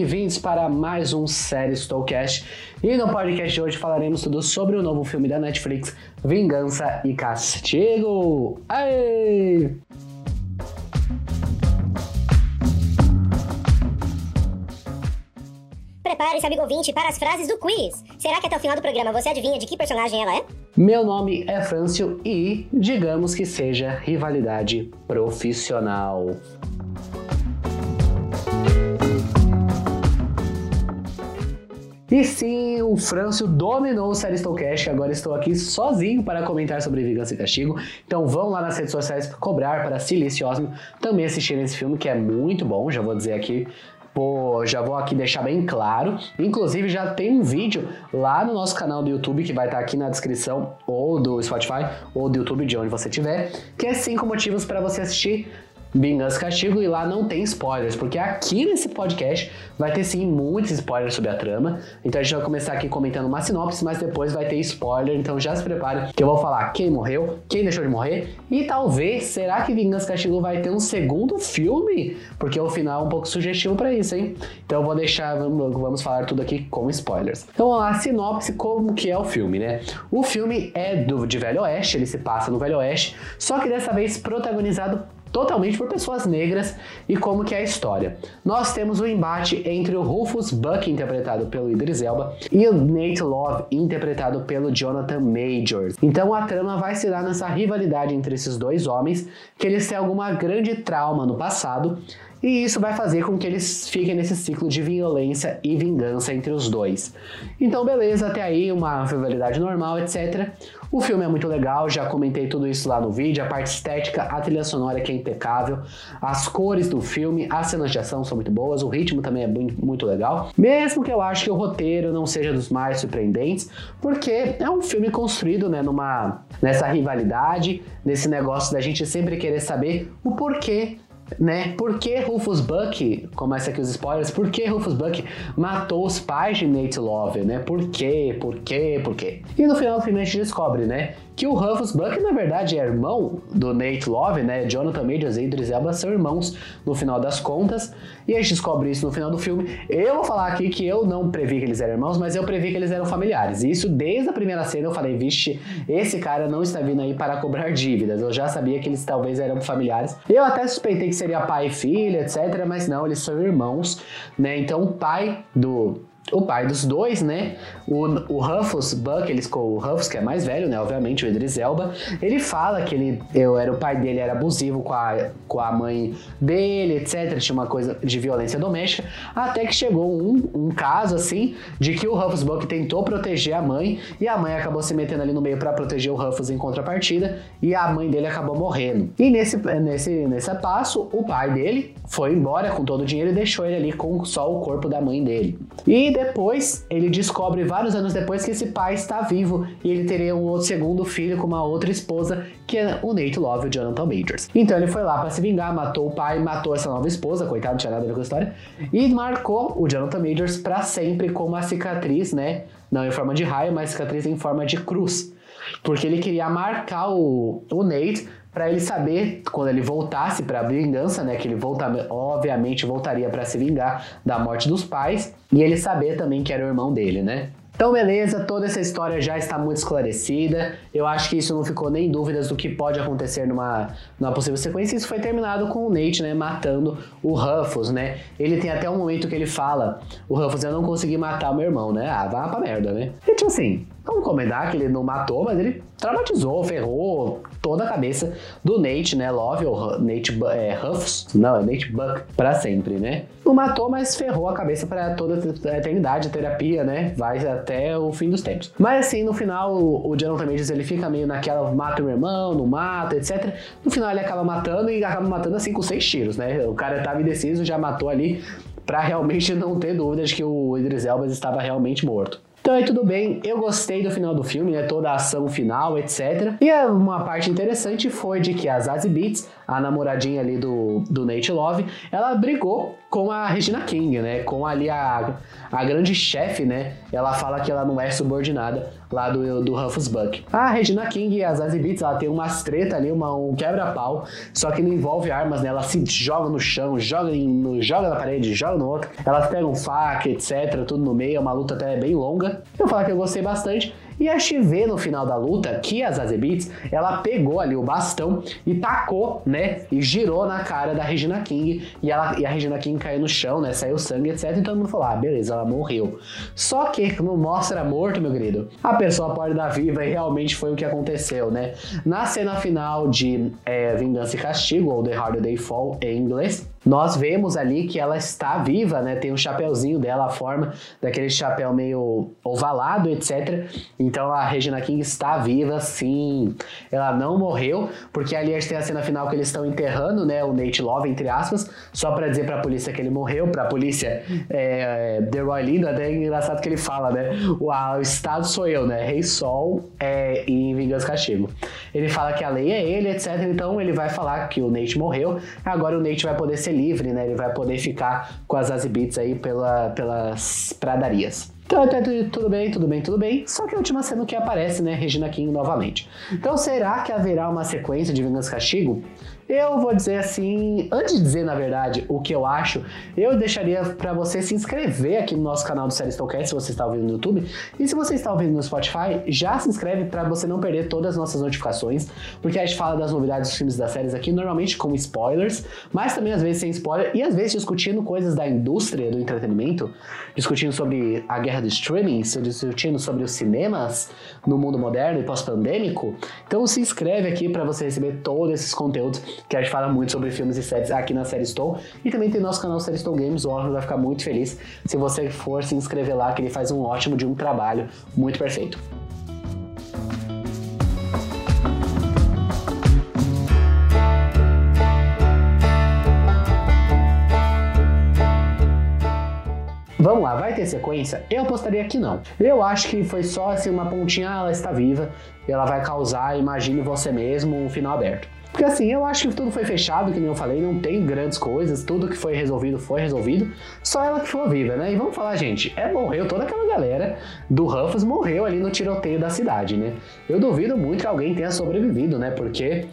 Bem-vindos para mais um Série Stowcast. E no podcast de hoje falaremos tudo sobre o novo filme da Netflix, Vingança e Castigo. Aê! Prepare-se, amigo ouvinte, para as frases do quiz. Será que até o final do programa você adivinha de que personagem ela é? Meu nome é Frâncio e digamos que seja rivalidade profissional. E sim, o Frâncio dominou o Série Stowcast, agora estou aqui sozinho para comentar sobre Vingança e Castigo. Então vão lá nas redes sociais cobrar para Siliciosmo também assistir esse filme, que é muito bom, já vou dizer aqui Pô, já vou aqui deixar bem claro. Inclusive, já tem um vídeo lá no nosso canal do YouTube, que vai estar aqui na descrição, ou do Spotify, ou do YouTube, de onde você estiver, que é cinco motivos para você assistir Vingança e Castigo e lá não tem spoilers, porque aqui nesse podcast vai ter sim muitos spoilers sobre a trama. Então a gente vai começar aqui comentando uma sinopse, mas depois vai ter spoiler, então já se prepare que eu vou falar quem morreu, quem deixou de morrer e talvez será que Vingança e Castigo vai ter um segundo filme? Porque o final é um pouco sugestivo para isso, hein? Então eu vou deixar, vamos falar tudo aqui com spoilers. Então vamos lá, sinopse como que é o filme, né? O filme é do de Velho Oeste, ele se passa no Velho Oeste, só que dessa vez protagonizado totalmente por pessoas negras e como que é a história. Nós temos o um embate entre o Rufus Buck, interpretado pelo Idris Elba, e o Nate Love, interpretado pelo Jonathan Majors. Então a trama vai se dar nessa rivalidade entre esses dois homens, que eles têm alguma grande trauma no passado e isso vai fazer com que eles fiquem nesse ciclo de violência e vingança entre os dois. Então, beleza, até aí uma rivalidade normal, etc. O filme é muito legal, já comentei tudo isso lá no vídeo. A parte estética, a trilha sonora que é impecável, as cores do filme, as cenas de ação são muito boas, o ritmo também é muito legal. Mesmo que eu acho que o roteiro não seja dos mais surpreendentes, porque é um filme construído né, numa, nessa rivalidade, nesse negócio da gente sempre querer saber o porquê né? Por que Rufus Buck, começa aqui os spoilers, por que Rufus Buck matou os pais de Nate Love, né? Por quê? Por quê? Por quê? E no final gente descobre, né? Que o Rufus Buck, na verdade, é irmão do Nate Love, né? Jonathan Majors e Idris Elba são irmãos no final das contas, e a gente descobre isso no final do filme. Eu vou falar aqui que eu não previ que eles eram irmãos, mas eu previ que eles eram familiares. E isso desde a primeira cena eu falei, vixe, esse cara não está vindo aí para cobrar dívidas. Eu já sabia que eles talvez eram familiares. Eu até suspeitei que seria pai e filha, etc, mas não, eles são irmãos, né? Então o pai do o pai dos dois, né? O, o Ruffles Buck, ele, o Ruffles, que é mais velho, né? Obviamente, o Idris Elba, ele fala que ele, eu era o pai dele era abusivo com a, com a mãe dele, etc. Tinha uma coisa de violência doméstica. Até que chegou um, um caso, assim, de que o Ruffles Buck tentou proteger a mãe e a mãe acabou se metendo ali no meio para proteger o Ruffles em contrapartida e a mãe dele acabou morrendo. E nesse, nesse, nesse passo, o pai dele foi embora com todo o dinheiro e deixou ele ali com só o corpo da mãe dele. E depois ele descobre vários anos depois que esse pai está vivo e ele teria um outro segundo filho com uma outra esposa que é o Nate Love, o Jonathan Majors. Então ele foi lá para se vingar, matou o pai, matou essa nova esposa, coitado, não tinha nada a ver com a história, e marcou o Jonathan Majors para sempre com uma cicatriz, né? Não em forma de raio, mas cicatriz em forma de cruz. Porque ele queria marcar o, o Nate para ele saber quando ele voltasse para a vingança, né, que ele volta, obviamente voltaria para se vingar da morte dos pais, e ele saber também que era o irmão dele, né? Então, beleza, toda essa história já está muito esclarecida. Eu acho que isso não ficou nem dúvidas do que pode acontecer numa, numa possível sequência. Isso foi terminado com o Nate, né, matando o Ruffles, né? Ele tem até um momento que ele fala: O Ruffles, eu não consegui matar o meu irmão, né? Ah, vá pra merda, né? E tipo assim, Vamos comentar que ele não matou, mas ele traumatizou, ferrou toda a cabeça do Nate, né? Love, ou Nate é, Huffs, não, é Nate Buck, pra sempre, né? Não matou, mas ferrou a cabeça para toda a eternidade, a terapia, né? Vai até o fim dos tempos. Mas assim, no final, o Jonathan Majors, ele fica meio naquela, mata o irmão, não mata, etc. No final ele acaba matando e acaba matando assim com seis tiros, né? O cara tava indeciso, já matou ali para realmente não ter dúvida de que o Idris Elba estava realmente morto. Então aí tudo bem, eu gostei do final do filme, né? Toda a ação final, etc. E uma parte interessante foi de que a Zazie Beats, a namoradinha ali do, do Nate Love, ela brigou com a Regina King, né? Com ali a, a grande chefe, né? Ela fala que ela não é subordinada lá do, do Buck. A Regina King e a Zazie Beetz, ela tem umas treta ali, uma, um quebra-pau, só que não envolve armas, né? Ela se joga no chão, joga, em, joga na parede, joga no outro. Elas pegam faca, etc, tudo no meio, é uma luta até bem longa. Eu falo que eu gostei bastante. E a gente vê no final da luta que a Zazie Beetz, ela pegou ali o bastão e tacou, né? E girou na cara da Regina King. E, ela, e a Regina King caiu no chão, né? Saiu sangue, etc. E todo mundo falou, ah, beleza, ela morreu. Só que não mostra morto, meu querido. A pessoa pode dar viva e realmente foi o que aconteceu, né? Na cena final de é, Vingança e Castigo, ou The Harder They Fall em inglês, nós vemos ali que ela está viva, né? Tem um chapéuzinho dela, a forma daquele chapéu meio ovalado, etc. Então a Regina King está viva, sim. Ela não morreu, porque ali a gente tem a cena final que eles estão enterrando, né? O Nate Love, entre aspas, só para dizer para a polícia que ele morreu, para a polícia é, The Roy Lindo, até é engraçado que ele fala, né? O, a, o Estado sou eu, né? Rei Sol é, em Vingança Castigo. Ele fala que a lei é ele, etc. Então ele vai falar que o Nate morreu. Agora o Nate vai poder ser ser livre, né? Ele vai poder ficar com as Azibits aí pela, pelas pradarias. Então, tudo bem, tudo bem, tudo bem. Só que a última cena que aparece, né? Regina King novamente. Então, será que haverá uma sequência de Vingança e Castigo? Eu vou dizer assim, antes de dizer na verdade o que eu acho, eu deixaria para você se inscrever aqui no nosso canal do Série Stonecast se você está ouvindo no YouTube. E se você está ouvindo no Spotify, já se inscreve para você não perder todas as nossas notificações, porque a gente fala das novidades dos filmes das séries aqui, normalmente com spoilers, mas também às vezes sem spoiler e às vezes discutindo coisas da indústria do entretenimento, discutindo sobre a guerra do streaming, discutindo sobre os cinemas no mundo moderno e pós-pandêmico. Então se inscreve aqui para você receber todos esses conteúdos que a gente fala muito sobre filmes e séries aqui na Série Stone. E também tem nosso canal Série Stone Games, o Orlando vai ficar muito feliz se você for se inscrever lá, que ele faz um ótimo de um trabalho muito perfeito. Ter sequência? Eu apostaria que não. Eu acho que foi só assim uma pontinha, ela está viva, ela vai causar, imagine você mesmo, um final aberto. Porque assim, eu acho que tudo foi fechado, que nem eu falei, não tem grandes coisas, tudo que foi resolvido foi resolvido, só ela que foi viva, né? E vamos falar, gente, é morreu toda aquela galera do Ruffles morreu ali no tiroteio da cidade, né? Eu duvido muito que alguém tenha sobrevivido, né? Porque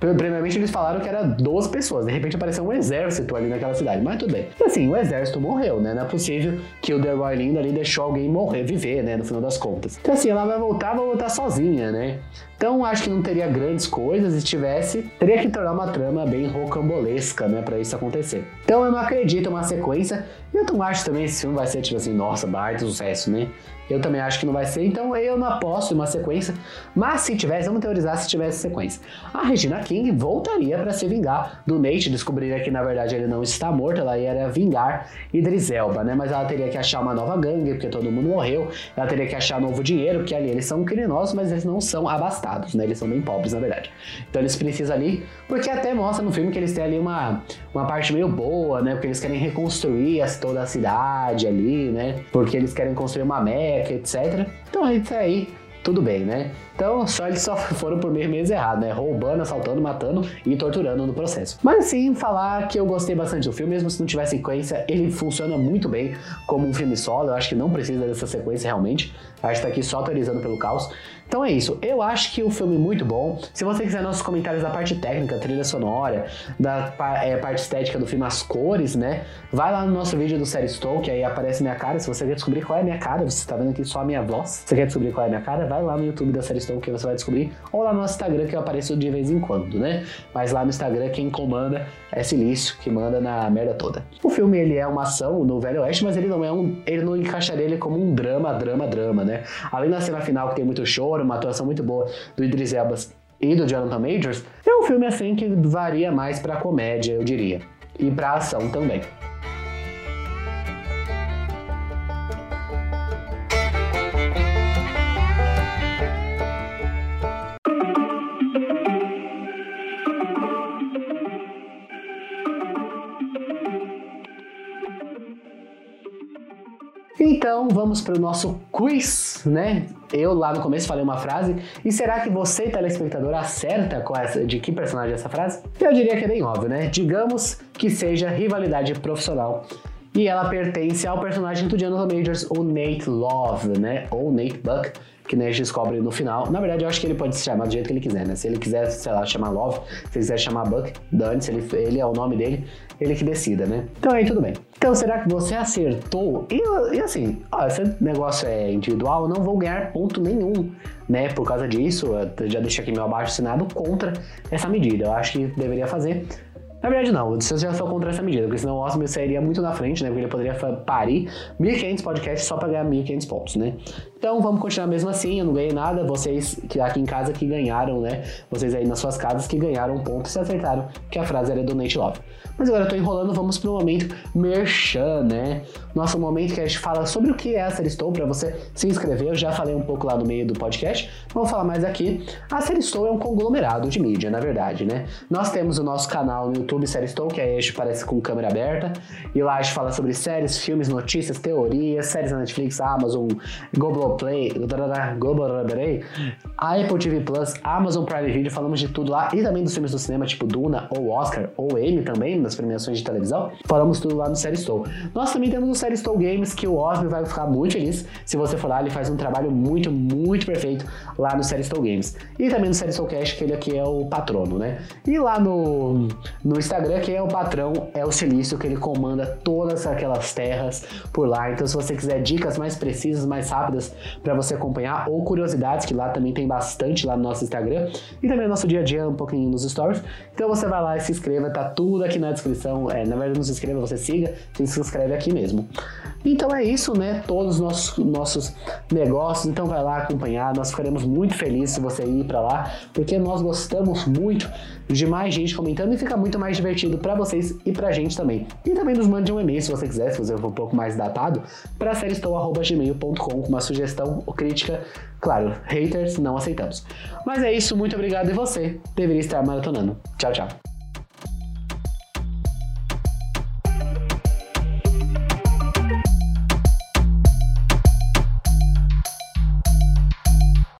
Primeiramente eles falaram que era 12 pessoas, de repente apareceu um exército ali naquela cidade, mas tudo bem. Assim, o exército morreu, né? Não é possível que o Delroy Lindo ali deixou alguém morrer, viver, né? No final das contas. Então assim, ela vai voltar, vai voltar sozinha, né? Então acho que não teria grandes coisas se tivesse, teria que tornar uma trama bem rocambolesca, né, para isso acontecer. Então eu não acredito uma sequência. E eu não acho também esse filme vai ser tipo assim, nossa, baita sucesso, né? Eu também acho que não vai ser, então eu não aposto em uma sequência. Mas se tivesse, vamos teorizar se tivesse sequência. A Regina King voltaria para se vingar do Nate, descobriria que na verdade ele não está morto, ela ia vingar Idris Elba, né? Mas ela teria que achar uma nova gangue, porque todo mundo morreu. Ela teria que achar novo dinheiro, porque ali eles são criminosos, mas eles não são abastados, né? Eles são bem pobres, na verdade. Então eles precisam ali, porque até mostra no filme que eles têm ali uma, uma parte meio boa, né? Porque eles querem reconstruir toda a cidade ali, né? Porque eles querem construir uma meca, etc. Então isso aí tudo bem, né? Então, só eles só foram por meio mês errado, né? Roubando, assaltando, matando e torturando no processo. Mas sim, falar que eu gostei bastante do filme, mesmo se não tiver sequência, ele funciona muito bem como um filme solo. Eu acho que não precisa dessa sequência realmente. A gente tá aqui só autorizando pelo caos. Então é isso. Eu acho que o filme é muito bom. Se você quiser nossos comentários da parte técnica, trilha sonora, da é, parte estética do filme, as cores, né? Vai lá no nosso vídeo do Série Stone, que aí aparece minha cara. Se você quer descobrir qual é a minha cara, você está vendo aqui só a minha voz. Se você quer descobrir qual é a minha cara, vai lá no YouTube da Série Stone que você vai descobrir. Ou lá no nosso Instagram, que eu apareço de vez em quando, né? Mas lá no Instagram, quem comanda é Silício, que manda na merda toda. O filme, ele é uma ação no Velho Oeste, mas ele não é um... Ele não encaixaria ele como um drama, drama, drama, né? Além da cena final que tem muito choro, uma atuação muito boa do Idris Elba e do Jonathan Majors, é um filme assim que varia mais pra comédia, eu diria. E pra ação também. Então vamos para o nosso quiz, né? Eu lá no começo falei uma frase, e será que você, telespectador, acerta essa, de que personagem é essa frase? Eu diria que é bem óbvio, né? Digamos que seja rivalidade profissional. E ela pertence ao personagem do Jonathan Majors, o Nate Love, né? Ou Nate Buck, que né, a gente descobre no final. Na verdade, eu acho que ele pode se chamar do jeito que ele quiser, né? Se ele quiser, sei lá, chamar Love, se ele quiser chamar Buck, dane se ele, ele é o nome dele, ele que decida, né? Então aí tudo bem. Então será que você acertou? E, e assim, ó, esse negócio é individual, não vou ganhar ponto nenhum, né? Por causa disso, eu já deixei aqui meu abaixo assinado contra essa medida. Eu acho que deveria fazer. Na verdade, não. Eu já sou contra essa medida, porque senão o Osmo sairia muito na frente, né? Porque ele poderia parir 1.500 podcasts só para ganhar 1.500 pontos, né? Então vamos continuar mesmo assim. Eu não ganhei nada. Vocês que aqui em casa que ganharam, né? Vocês aí nas suas casas que ganharam pontos e acertaram que a frase era Donate Love. Mas agora eu tô enrolando, vamos pro momento merchan, né? Nosso momento que a gente fala sobre o que é a Seristow, para você se inscrever. Eu já falei um pouco lá no meio do podcast, vou falar mais aqui. A Seristow é um conglomerado de mídia, na verdade, né? Nós temos o nosso canal no YouTube Seristow, que aí a gente aparece com câmera aberta, e lá a gente fala sobre séries, filmes, notícias, teorias, séries na Netflix, Amazon, Globoplay, Globoplay, Apple TV Plus, Amazon Prime Video, falamos de tudo lá, e também dos filmes do cinema, tipo Duna, ou Oscar, ou M também, das premiações de televisão, falamos tudo lá no Série Stow. Nós também temos o Série Stow Games, que o Osmo vai ficar muito feliz se você for lá, ele faz um trabalho muito, muito perfeito lá no Série Stow Games. E também no Série Stow Cash, que ele aqui é o patrono, né? E lá no, no Instagram, quem é o patrão é o Silício, que ele comanda todas aquelas terras por lá. Então, se você quiser dicas mais precisas, mais rápidas para você acompanhar, ou curiosidades, que lá também tem bastante lá no nosso Instagram, e também no nosso dia a dia, um pouquinho nos stories. Então, você vai lá e se inscreva, tá tudo aqui na descrição. É, na verdade, não se inscreva, você siga, se inscreve aqui mesmo. Então é isso, né? Todos os nossos, nossos negócios. Então vai lá acompanhar. Nós ficaremos muito felizes se você ir para lá, porque nós gostamos muito de mais gente comentando e fica muito mais divertido para vocês e pra gente também. E também nos mande um e-mail se você quiser, se você for um pouco mais datado, para seriestow.gmail.com com uma sugestão ou crítica. Claro, haters não aceitamos. Mas é isso, muito obrigado e você deveria estar maratonando. Tchau, tchau.